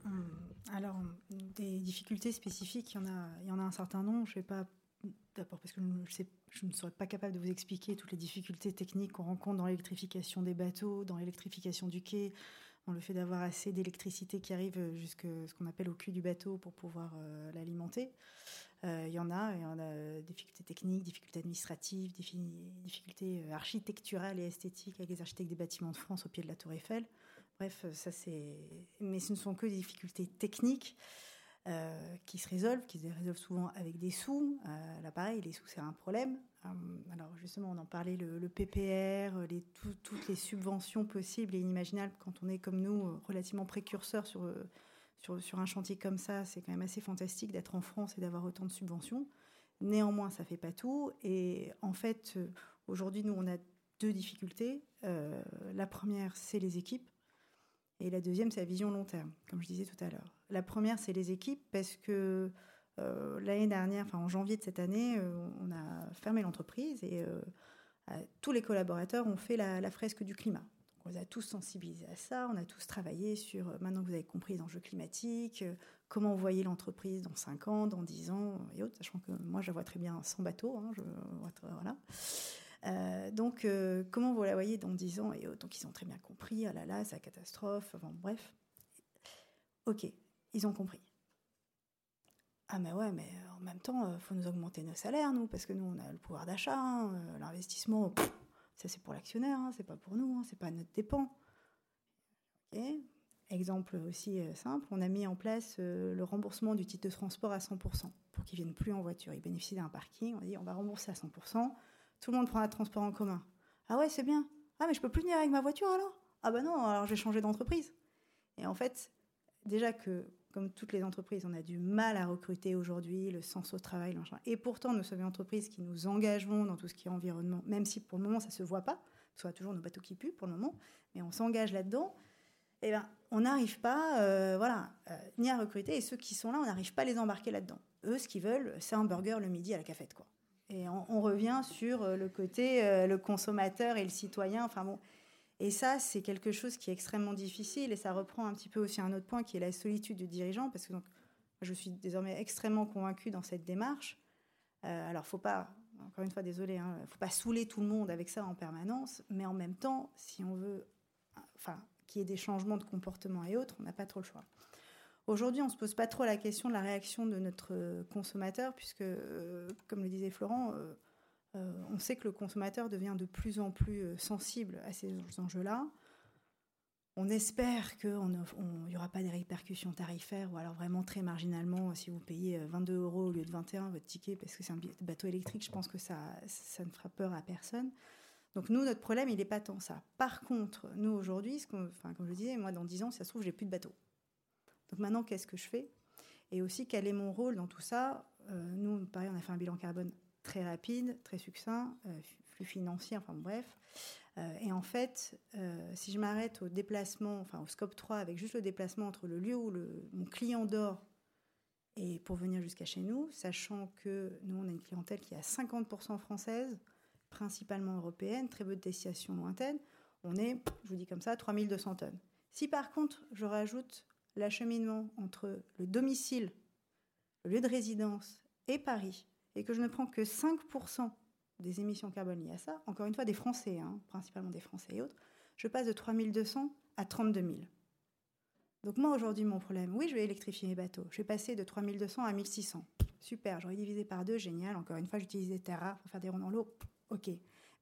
Hum, alors, des difficultés spécifiques, il y en a, il y en a un certain nombre. Je vais pas, d'abord parce que je, ne serais pas capable de vous expliquer toutes les difficultés techniques qu'on rencontre dans l'électrification des bateaux, dans l'électrification du quai, le fait d'avoir assez d'électricité qui arrive jusqu'à ce qu'on appelle au cul du bateau pour pouvoir euh, l'alimenter. Euh, il y en a, il y en a des difficultés techniques, difficultés administratives, difficultés euh, architecturales et esthétiques avec les architectes des bâtiments de France au pied de la Tour Eiffel. Bref, ça c'est. Mais ce ne sont que des difficultés techniques euh, qui se résolvent, qui se résolvent souvent avec des sous. là, pareil, les sous c'est un problème. Alors justement, on en parlait, le, PPR, les, toutes les subventions possibles et inimaginables quand on est comme nous relativement précurseurs sur sur, un chantier comme ça, c'est quand même assez fantastique d'être en France et d'avoir autant de subventions. Néanmoins, ça fait pas tout. Et en fait, euh, aujourd'hui, nous, on a deux difficultés. Euh, la première, c'est les équipes. Et la deuxième, c'est la vision long terme, comme je disais tout à l'heure. La première, c'est les équipes parce que euh, l'année dernière, enfin en janvier de cette année, on a fermé l'entreprise et tous les collaborateurs ont fait la fresque du climat on les a tous sensibilisés à ça, on a tous travaillé sur, euh, maintenant que vous avez compris les enjeux climatiques, euh, comment vous voyez l'entreprise dans 5 ans, dans 10 ans et autres, sachant que moi je la vois très bien sans bateau. Hein, voilà. Euh, donc, comment vous la voyez dans 10 ans et autres? Donc, ils ont très bien compris, ah là là, c'est la catastrophe, bref. Ok, ils ont compris. Ah, mais ouais, mais en même temps, il faut nous augmenter nos salaires, nous, parce que nous, on a le pouvoir d'achat, hein, l'investissement, ça, c'est pour l'actionnaire, hein, c'est pas pour nous, hein, c'est pas à notre dépend. Exemple aussi euh, simple, on a mis en place euh, le remboursement du titre de transport à 100% pour qu'ils viennent plus en voiture. Ils bénéficient d'un parking. On dit on va rembourser à 100%. Tout le monde prend un transport en commun. Ah ouais, c'est bien. Ah mais je peux plus venir avec ma voiture alors? Ah bah non, alors j'ai changé d'entreprise. Et en fait, déjà que comme toutes les entreprises, on a du mal à recruter aujourd'hui, le sens au travail, Et pourtant, nous sommes une entreprise qui nous engageons dans tout ce qui est environnement, même si pour le moment ça se voit pas, soit toujours nos bateaux qui puent pour le moment, mais on s'engage là-dedans. Eh ben, on n'arrive pas, euh, voilà, euh, ni à recruter. Et ceux qui sont là, on n'arrive pas à les embarquer là-dedans. Eux, ce qu'ils veulent, c'est un burger le midi à la cafette, quoi. Et on, revient sur euh, le côté le consommateur et le citoyen. Enfin bon, et ça, c'est quelque chose qui est extrêmement difficile et ça reprend un petit peu aussi un autre point qui est la solitude du dirigeant parce que donc, je suis désormais extrêmement convaincue dans cette démarche. Euh, alors, faut pas, encore une fois, désolé, hein, faut pas saouler tout le monde avec ça en permanence, mais en même temps, si on veut, enfin, qu'il y ait des changements de comportement et autres, on n'a pas trop le choix. Aujourd'hui, on ne se pose pas trop la question de la réaction de notre consommateur, puisque, euh, comme le disait Florent, euh, euh, on sait que le consommateur devient de plus en plus euh, sensible à ces enjeux-là. On espère qu'il n'y aura pas des répercussions tarifaires ou alors vraiment très marginalement, si vous payez 22 euh, euros au lieu de 21 votre ticket parce que c'est un bateau électrique, je pense que ça, ne fera peur à personne. Donc nous, notre problème, il n'est pas tant ça. Par contre, nous aujourd'hui, comme je disais, moi dans 10 ans, si ça se trouve, j'ai plus de bateau. Donc maintenant, qu'est-ce que je fais? Et aussi, quel est mon rôle dans tout ça? Nous, pareil, on a fait un bilan carbone très rapide, très succinct, euh, flux financier, enfin bref. Euh, et en fait, euh, si je m'arrête au déplacement, enfin au scope 3, avec juste le déplacement entre le lieu où le, mon client dort et pour venir jusqu'à chez nous, sachant que nous, on a une clientèle qui est à 50% française, principalement européenne, très peu de destinations lointaines, on est, je vous dis comme ça, 3200 tonnes. Si par contre, je rajoute l'acheminement entre le domicile, le lieu de résidence et Paris, et que je ne prends que 5% des émissions carbone liées à ça, encore une fois des Français, hein, principalement des Français et autres, je passe de 3200 à 32 000. Donc moi aujourd'hui mon problème, oui je vais électrifier mes bateaux, je vais passer de 3200 à 1600. Super, j'aurais divisé par deux, génial, encore une fois j'utilise des terres rares pour faire des ronds dans l'eau, ok.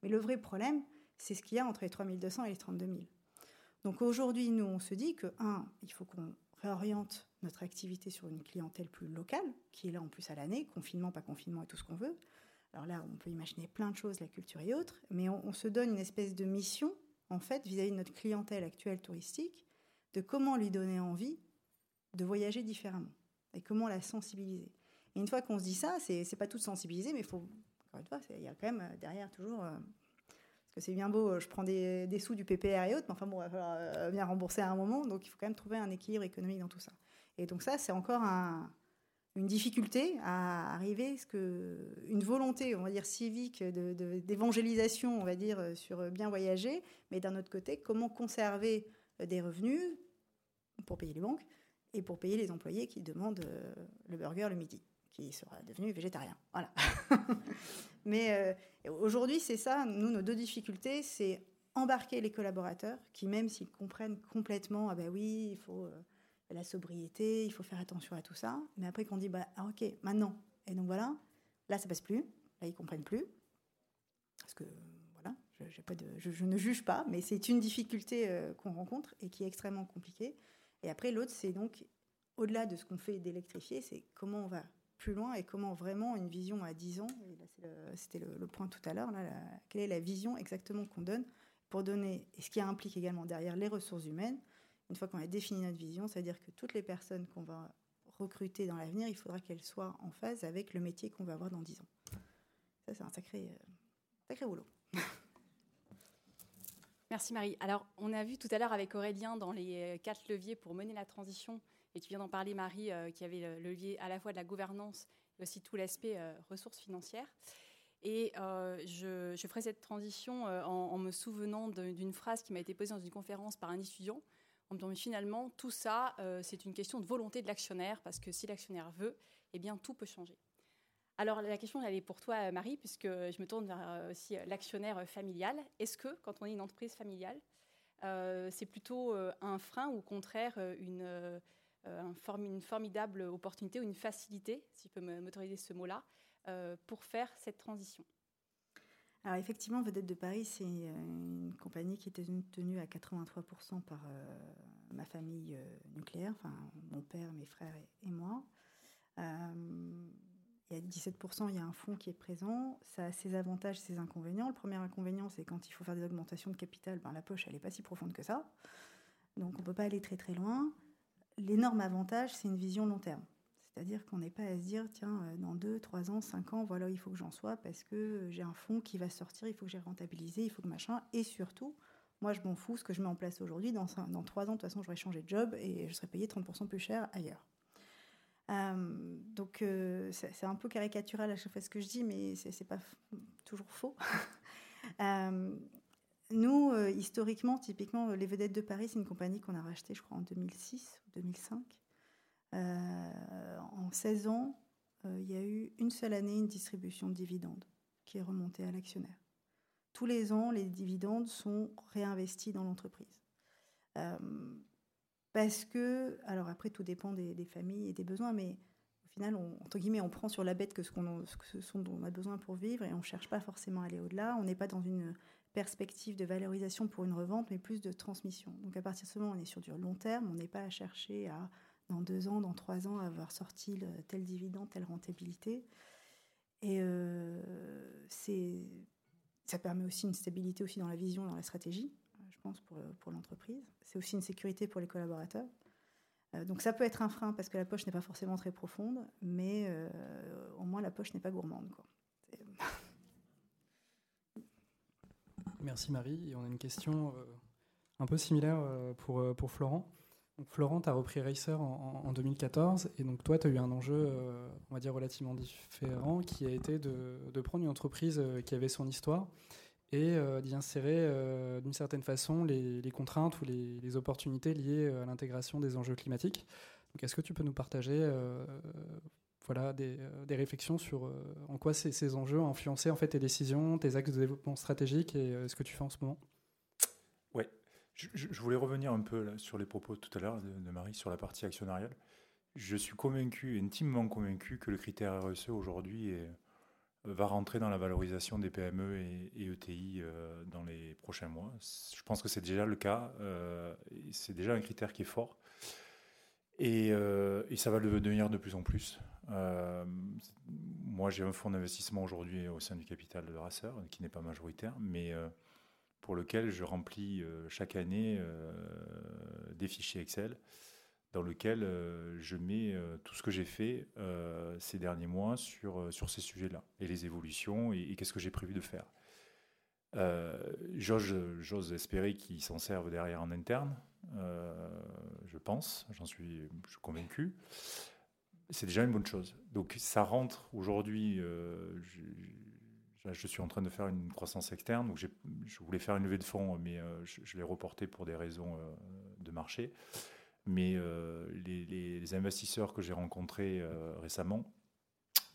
Mais le vrai problème, c'est ce qu'il y a entre les 3200 et les 32 000. Donc aujourd'hui nous on se dit que, un, il faut qu'on réoriente notre activité sur une clientèle plus locale, qui est là en plus à l'année, confinement, pas confinement et tout ce qu'on veut. Alors là, on peut imaginer plein de choses, la culture et autres, mais on, se donne une espèce de mission, en fait, vis-à-vis de notre clientèle actuelle touristique, de comment lui donner envie de voyager différemment et comment la sensibiliser. Et une fois qu'on se dit ça, c'est, pas tout sensibiliser, mais il faut, encore une fois, il y a quand même euh, derrière toujours. Euh, parce que c'est bien beau, je prends des, sous du PPR et autres, mais enfin bon, il va falloir euh, bien rembourser à un moment, donc il faut quand même trouver un équilibre économique dans tout ça. Et donc ça, c'est encore une difficulté à arriver, une volonté, on va dire civique, d'évangélisation, on va dire sur bien voyager, mais d'un autre côté, comment conserver des revenus pour payer les banques et pour payer les employés qui demandent euh, le burger le midi, qui sera devenu végétarien. Voilà. mais euh, aujourd'hui, c'est ça. Nous, nos deux difficultés, c'est embarquer les collaborateurs qui, même s'ils comprennent complètement, ah ben oui, il faut euh, la sobriété, il faut faire attention à tout ça. Mais après qu'on dit, bah, ah, ok, maintenant. Et donc voilà, là, ça passe plus. Là, ils comprennent plus. Parce que, voilà, je, ne juge pas, mais c'est une difficulté euh, qu'on rencontre et qui est extrêmement compliquée. Et après, l'autre, c'est donc, au-delà de ce qu'on fait d'électrifier, c'est comment on va plus loin et comment vraiment une vision à 10 ans, c'était le, point tout à l'heure, quelle est la vision exactement qu'on donne pour donner, et ce qui implique également derrière les ressources humaines, une fois qu'on a défini notre vision, c'est-à-dire que toutes les personnes qu'on va recruter dans l'avenir, il faudra qu'elles soient en phase avec le métier qu'on va avoir dans 10 ans. Ça, c'est un sacré, euh, sacré boulot. Merci Marie. Alors, on a vu tout à l'heure avec Aurélien dans les euh, quatre leviers pour mener la transition, et tu viens d'en parler Marie, euh, qui avait le levier à la fois de la gouvernance et aussi tout l'aspect ressources financières. Et je, ferai cette transition en, en, me souvenant d'une phrase qui m'a été posée dans une conférence par un étudiant donc finalement, tout ça, euh, c'est une question de volonté de l'actionnaire, parce que si l'actionnaire veut, eh bien, tout peut changer. Alors la question, elle est pour toi, Marie, puisque je me tourne vers euh, aussi l'actionnaire familial. Est-ce que, quand on est une entreprise familiale, euh, c'est plutôt un frein ou au contraire une, une, formidable opportunité ou une facilité, si je peux m'autoriser ce mot-là, pour faire cette transition alors effectivement, Vedette de Paris, c'est euh, une compagnie qui était tenue à 83% par euh, ma famille euh, nucléaire, enfin mon père, mes frères et, moi. et il y a 17%, il y a un fonds qui est présent. Ça a ses avantages, ses inconvénients. Le premier inconvénient, c'est quand il faut faire des augmentations de capital, ben, la poche, elle n'est pas si profonde que ça. Donc on ne peut pas aller très très loin. L'énorme avantage, c'est une vision long terme. C'est-à-dire qu'on n'est pas à se dire, tiens, euh, dans 2, 3 ans, 5 ans, voilà il faut que j'en sois parce que j'ai un fonds qui va sortir, il faut que j'ai rentabilisé, il faut que machin. Et surtout, moi, je m'en fous, ce que je mets en place aujourd'hui, dans, 3 ans, de toute façon, j'aurais changé de job et je serais payé 30% plus cher ailleurs. Euh, donc, euh, c'est un peu caricatural à chaque fois ce que je dis, mais c'est pas toujours faux. nous, historiquement, typiquement, les Vedettes de Paris, c'est une compagnie qu'on a rachetée, je crois, en 2006 ou 2005. Euh, en 16 ans, euh, il y a eu une seule année une distribution de dividendes qui est remontée à l'actionnaire. Tous les ans, les dividendes sont réinvestis dans l'entreprise. Euh, parce que, alors après, tout dépend des, familles et des besoins, mais au final, on, entre guillemets, on prend sur la bête que ce dont on a besoin pour vivre et on ne cherche pas forcément à aller au-delà. On n'est pas dans une perspective de valorisation pour une revente, mais plus de transmission. Donc à partir de ce moment, on est sur du long terme, on n'est pas à chercher à dans deux ans, dans trois ans, avoir sorti le, tel dividende, telle rentabilité. Et euh, ça permet aussi une stabilité aussi dans la vision, dans la stratégie, je pense, pour, pour l'entreprise. C'est aussi une sécurité pour les collaborateurs. Euh, donc ça peut être un frein parce que la poche n'est pas forcément très profonde, mais euh, au moins la poche n'est pas gourmande. Merci Marie. Et on a une question un peu similaire pour, pour Florent. Florent, tu as repris Racer en, 2014, et donc toi, tu as eu un enjeu, euh, on va dire, relativement différent, qui a été de, prendre une entreprise euh, qui avait son histoire et euh, d'y insérer d'une certaine façon les, contraintes ou les, opportunités liées à l'intégration des enjeux climatiques. est-ce que tu peux nous partager voilà, des, réflexions sur en quoi ces, enjeux ont influencé en fait, tes décisions, tes axes de développement stratégique et ce que tu fais en ce moment je, voulais revenir un peu sur les propos tout à l'heure de, Marie sur la partie actionnariale. Je suis convaincu, intimement convaincu, que le critère RSE aujourd'hui va rentrer dans la valorisation des PME et, ETI euh, dans les prochains mois. Je pense que c'est déjà le cas. Euh, c'est déjà un critère qui est fort. Euh, et, ça va le devenir de plus en plus. Moi, j'ai un fonds d'investissement aujourd'hui au sein du capital de Racer, qui n'est pas majoritaire, mais pour lequel je remplis euh, chaque année euh, des fichiers Excel dans lequel euh, je mets tout ce que j'ai fait ces derniers mois sur, sur ces sujets-là et les évolutions et, qu'est-ce que j'ai prévu de faire. J'ose espérer qu'ils s'en servent derrière en interne, je pense, j'en suis, convaincu. C'est déjà une bonne chose. Donc ça rentre aujourd'hui, je suis en train de faire une croissance externe, donc je voulais faire une levée de fonds, mais euh, je, l'ai reporté pour des raisons euh, de marché. Mais euh, les, investisseurs que j'ai rencontrés récemment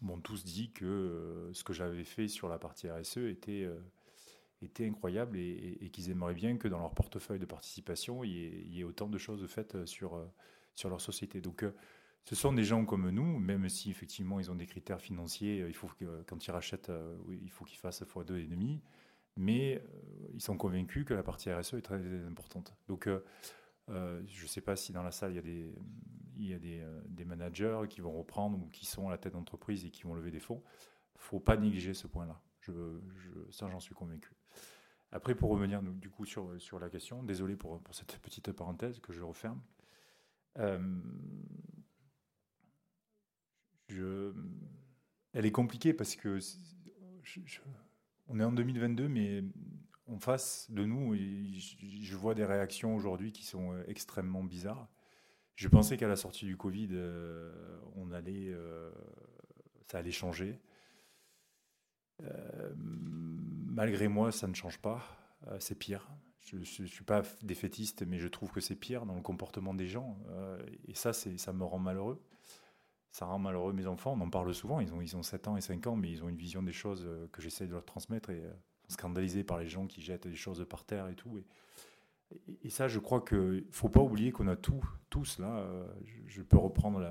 m'ont tous dit que ce que j'avais fait sur la partie RSE était, était incroyable et, qu'ils aimeraient bien que dans leur portefeuille de participation, il y ait, autant de choses faites sur, sur leur société. Donc ce sont des gens comme nous, même si effectivement ils ont des critères financiers, euh, il faut que quand ils rachètent, euh, il faut qu'ils fassent x2 et demi, mais euh, ils sont convaincus que la partie RSE est très importante. Donc je ne sais pas si dans la salle il y a des, managers qui vont reprendre ou qui sont à la tête d'entreprise et qui vont lever des fonds. Il ne faut pas négliger ce point-là. Ça, j'en suis convaincu. Après, pour revenir du coup sur, la question, désolé pour, cette petite parenthèse que je referme. Elle est compliquée parce que on est en 2022, mais en face de nous, je, vois des réactions aujourd'hui qui sont euh, extrêmement bizarres. Je pensais qu'à la sortie du Covid, euh, on allait, euh, ça allait changer. malgré moi, ça ne change pas. c'est pire. Je ne suis pas défaitiste, mais je trouve que c'est pire dans le comportement des gens. et ça, ça me rend malheureux ça rend malheureux mes enfants. On en parle souvent. Ils ont, ils ont 7 ans et 5 ans, mais ils ont une vision des choses euh, que j'essaie de leur transmettre et euh, sont scandalisés par les gens qui jettent des choses par terre et tout. Et, ça, je crois qu'il ne faut pas oublier qu'on a tout, tous là. Euh, je, peux reprendre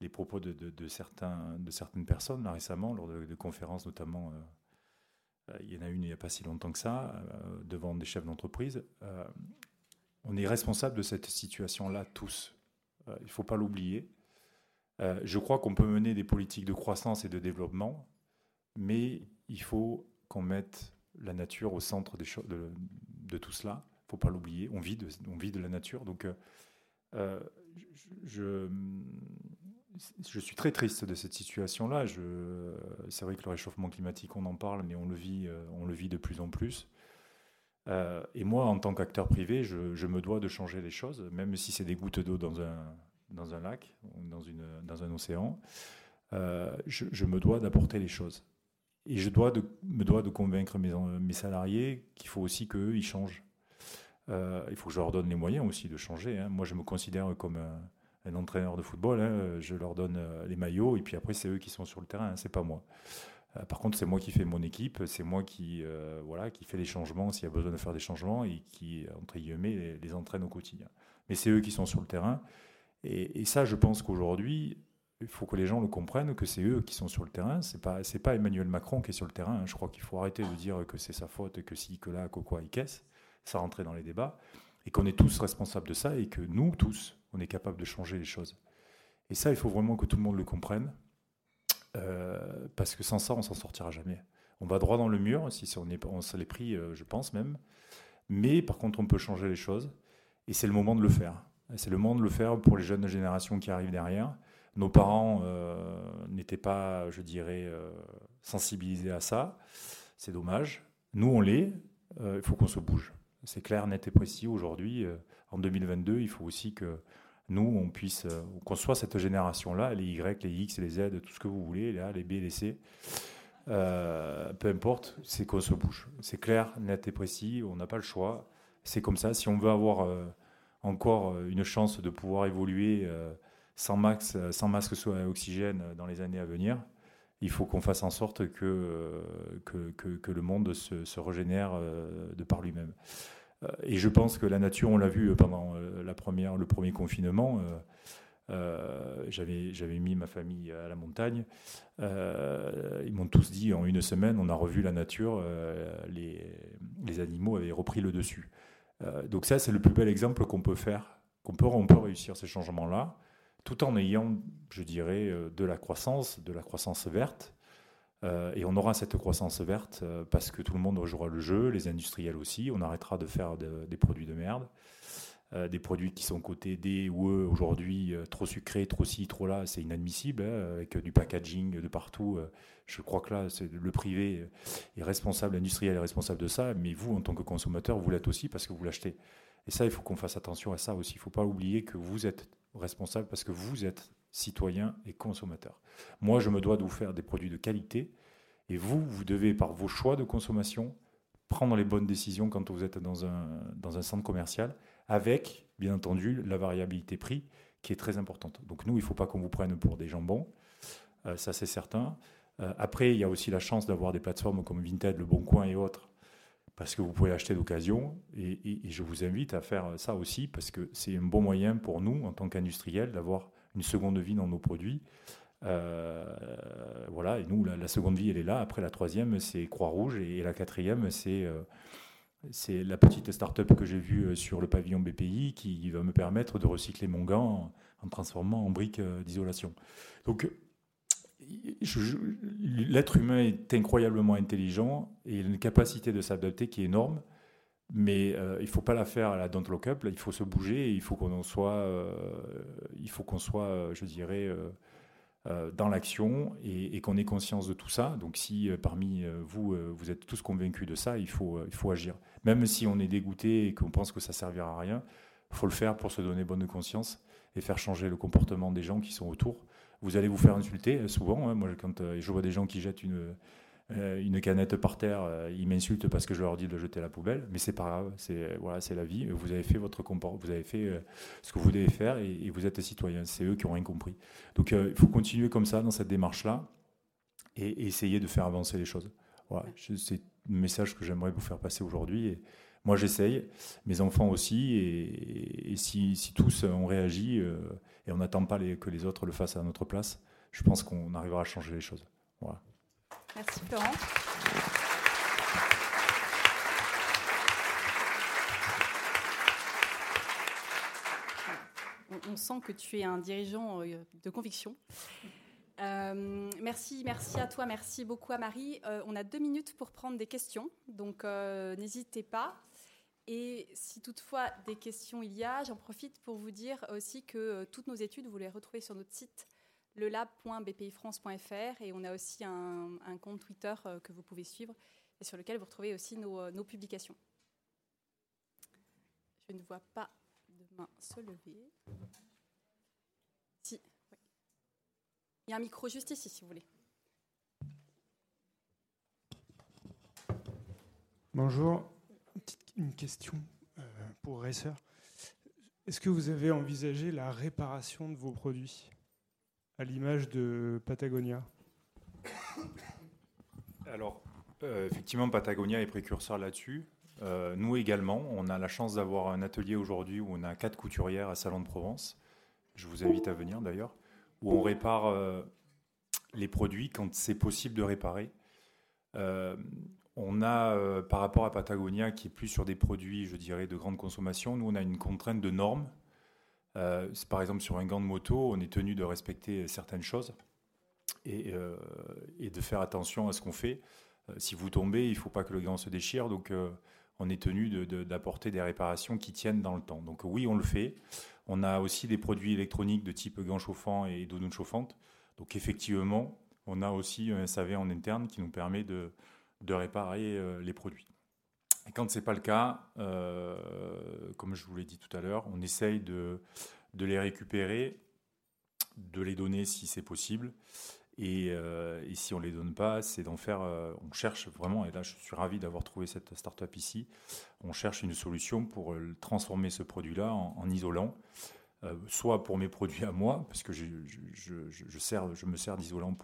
les propos de, de, certains, de certaines personnes là, récemment, lors de, conférences notamment. il y en a une il n'y a pas si longtemps que ça, devant des chefs d'entreprise. on est responsable de cette situation-là tous. il ne faut pas l'oublier. Je crois qu'on peut mener des politiques de croissance et de développement, mais il faut qu'on mette la nature au centre de, tout cela. Il ne faut pas l'oublier. On vit, de, la nature. Donc, je, je suis très triste de cette situation-là. C'est vrai que le réchauffement climatique, on en parle, mais on le vit, euh, on le vit de plus en plus. Euh, et moi, en tant qu'acteur privé, je, me dois de changer les choses, même si c'est des gouttes d'eau dans un, dans un lac dans, une, dans un océan. Euh, je, me dois d'apporter les choses. Et je dois de, me dois de convaincre mes, mes salariés qu'il faut aussi qu'eux, ils changent. il faut que je leur donne les moyens aussi de changer. Hein. Moi, je me considère comme un, entraîneur de football, hein, je leur donne euh, les maillots et puis après c'est eux qui sont sur le terrain, hein, c'est pas moi. Euh, par contre, c'est moi qui fais mon équipe, c'est moi qui euh, voilà qui fait les changements s'il y a besoin de faire des changements et qui entre guillemets les, entraîne au quotidien. Mais c'est eux qui sont sur le terrain et, ça, je pense qu'aujourd'hui, il faut que les gens le comprennent que c'est eux qui sont sur le terrain. C'est pas pas Emmanuel Macron qui est sur le terrain. Je crois qu'il faut arrêter de dire que c'est sa faute, que si, que là, que quoi, et qu'est-ce. Ça rentrer dans les débats et qu'on est tous responsables de ça et que nous tous on est capable de changer les choses. Et ça, il faut vraiment que tout le monde le comprenne, euh, parce que sans ça, on s'en sortira jamais. On va droit dans le mur, si on, est, on s'est pris, euh, je pense même. Mais par contre, on peut changer les choses, et c'est le moment de le faire. C'est le moment de le faire pour les jeunes générations qui arrivent derrière. Nos parents euh, n'étaient pas, je dirais, sensibilisés à ça. C'est dommage. Nous, on l'est. Il faut qu'on se bouge. C'est clair, net et précis. Aujourd'hui, en 2022, il faut aussi que nous, on puisse, euh, qu'on soit cette génération-là, les Y, les X, les Z, tout ce que vous voulez, les A, les B, les C, euh, peu importe, c'est qu'on se bouge. C'est clair, net et précis, on n'a pas le choix. C'est comme ça. Si on veut avoir euh, encore une chance de pouvoir évoluer sans, max, sans masque oxygène dans les années à venir, il faut qu'on fasse en sorte que, que, le monde se, régénère de par lui-même. Euh, et je pense que la nature, on l'a vu pendant euh, la première, le premier confinement. Euh, j'avais, j'avais mis ma famille à la montagne. ils m'ont tous dit en une semaine, on a revu la nature, les, les, animaux avaient repris le dessus. Donc ça, c'est le plus bel exemple qu'on peut faire, qu'on peut, réussir ces changements-là, tout en ayant, je dirais, de la croissance, de la croissance verte, euh, et on aura cette croissance verte euh, parce que tout le monde rejouera le jeu, les industriels aussi. On arrêtera de faire des produits de merde, euh, des produits qui sont cotés D ou E aujourd'hui, trop sucrés, trop ci, trop là. C'est inadmissible hein, avec du packaging de partout. je crois que là, le privé est responsable, l'industriel est responsable de ça, mais vous, en tant que consommateur, vous l'êtes aussi parce que vous l'achetez. Et ça, il faut qu'on fasse attention à ça aussi. Il ne faut pas oublier que vous êtes responsable parce que vous êtes citoyens et consommateurs. Moi, je me dois de vous faire des produits de qualité et vous, vous devez, par vos choix de consommation, prendre les bonnes décisions quand vous êtes dans un, dans un centre commercial avec, bien entendu, la variabilité prix qui est très importante. Donc nous, il ne faut pas qu'on vous prenne pour des jambons, euh, ça c'est certain. Euh, après, il y a aussi la chance d'avoir des plateformes comme Vinted, Le Bon Coin et autres, parce que vous pouvez acheter d'occasion. Et, je vous invite à faire ça aussi, parce que c'est un bon moyen pour nous, en tant qu'industriels, d'avoir une seconde vie dans nos produits. Euh, voilà, et nous, la, seconde vie, elle est là. Après, la troisième, c'est Croix-Rouge. Et, la quatrième, c'est c'est la petite start-up que j'ai vue euh, sur le pavillon BPI qui va me permettre de recycler mon gant en, transformant en briques d'isolation. Donc, l'être humain est incroyablement intelligent et il a une capacité de s'adapter qui est énorme. Mais euh, il ne faut pas la faire à la don't look up. il faut se bouger. il faut qu'on soit, euh, il faut qu'on soit, euh, je dirais, dans l'action et, qu'on ait conscience de tout ça. Donc, si parmi vous, vous êtes tous convaincus de ça, il faut, il faut agir. Même si on est dégoûté et qu'on pense que ça servira à rien, il faut le faire pour se donner bonne conscience et faire changer le comportement des gens qui sont autour. Vous allez vous faire insulter souvent. Hein. Moi, quand je vois des gens qui jettent une euh, une canette par terre, euh, ils m'insultent parce que je leur dis de jeter à la poubelle, mais c'est pas grave, c'est voilà, c'est la vie. Vous avez fait votre vous avez fait euh, ce que vous devez faire et, vous êtes citoyen. C'est eux qui ont rien compris. Donc il faut continuer comme ça dans cette démarche-là et, essayer de faire avancer les choses. Voilà, c'est le message que j'aimerais vous faire passer aujourd'hui. Et moi, j'essaye, mes enfants aussi, et, si, si, tous on réagit et on n'attend pas les, que les autres le fassent à notre place, je pense qu'on arrivera à changer les choses. Voilà. Merci Florent. sent que tu es un dirigeant de conviction. Merci, merci à toi, merci beaucoup à Marie. on a deux minutes pour prendre des questions, donc n'hésitez pas. Et si toutefois des questions il y a, j'en profite pour vous dire aussi que toutes nos études, vous les retrouvez sur notre site lelab.bpifrance.fr et on a aussi un, compte Twitter que vous pouvez suivre et sur lequel vous retrouvez aussi nos publications. Je ne vois pas de main se lever. Si, Il y a un micro juste ici, si vous voulez. Bonjour. Une question euh, pour Racer. Est-ce que vous avez envisagé la réparation de vos produits à l'image de Patagonia? Alors, euh, effectivement, Patagonia est précurseur là-dessus. Euh, nous également, on a la chance d'avoir un atelier aujourd'hui où on a quatre couturières à Salon de Provence. Je vous invite à venir d'ailleurs, où on répare euh, les produits quand c'est possible de réparer. Euh, on a, par rapport à Patagonia, qui est plus sur des produits, je dirais, de grande consommation, nous on a une contrainte de normes. par exemple, sur un gant de moto, on est tenu de respecter certaines choses et de faire attention à ce qu'on fait. si vous tombez, il ne faut pas que le gant se déchire. Donc, on est tenu d'apporter des réparations qui tiennent dans le temps. Donc oui, on le fait. On a aussi des produits électroniques de type gants chauffants et doudoune chauffante. Donc effectivement, on a aussi un SAV en interne qui nous permet de, réparer euh, les produits. Quand ce n'est pas le cas, euh, comme je vous l'ai dit tout à l'heure, on essaye de les récupérer, de les donner si c'est possible, euh, et, si on ne les donne pas, c'est d'en faire. Euh, on cherche vraiment, et là je suis ravi d'avoir trouvé cette start-up ici. On cherche une solution pour euh, transformer ce produit-là en, isolant, soit pour mes produits à moi, parce que je, je, me sers d'isolant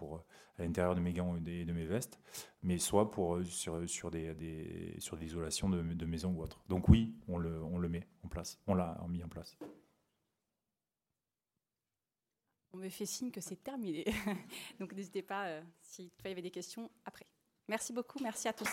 à l'intérieur de mes gants et de, mes vestes, mais soit pour sur, sur des, sur des isolations de, de maison ou autre. Donc oui, on le, on le met en place. On l'a mis en place. On me fait signe que c'est terminé. Donc n'hésitez pas euh, si il y avait des questions après. Merci beaucoup, merci à tous.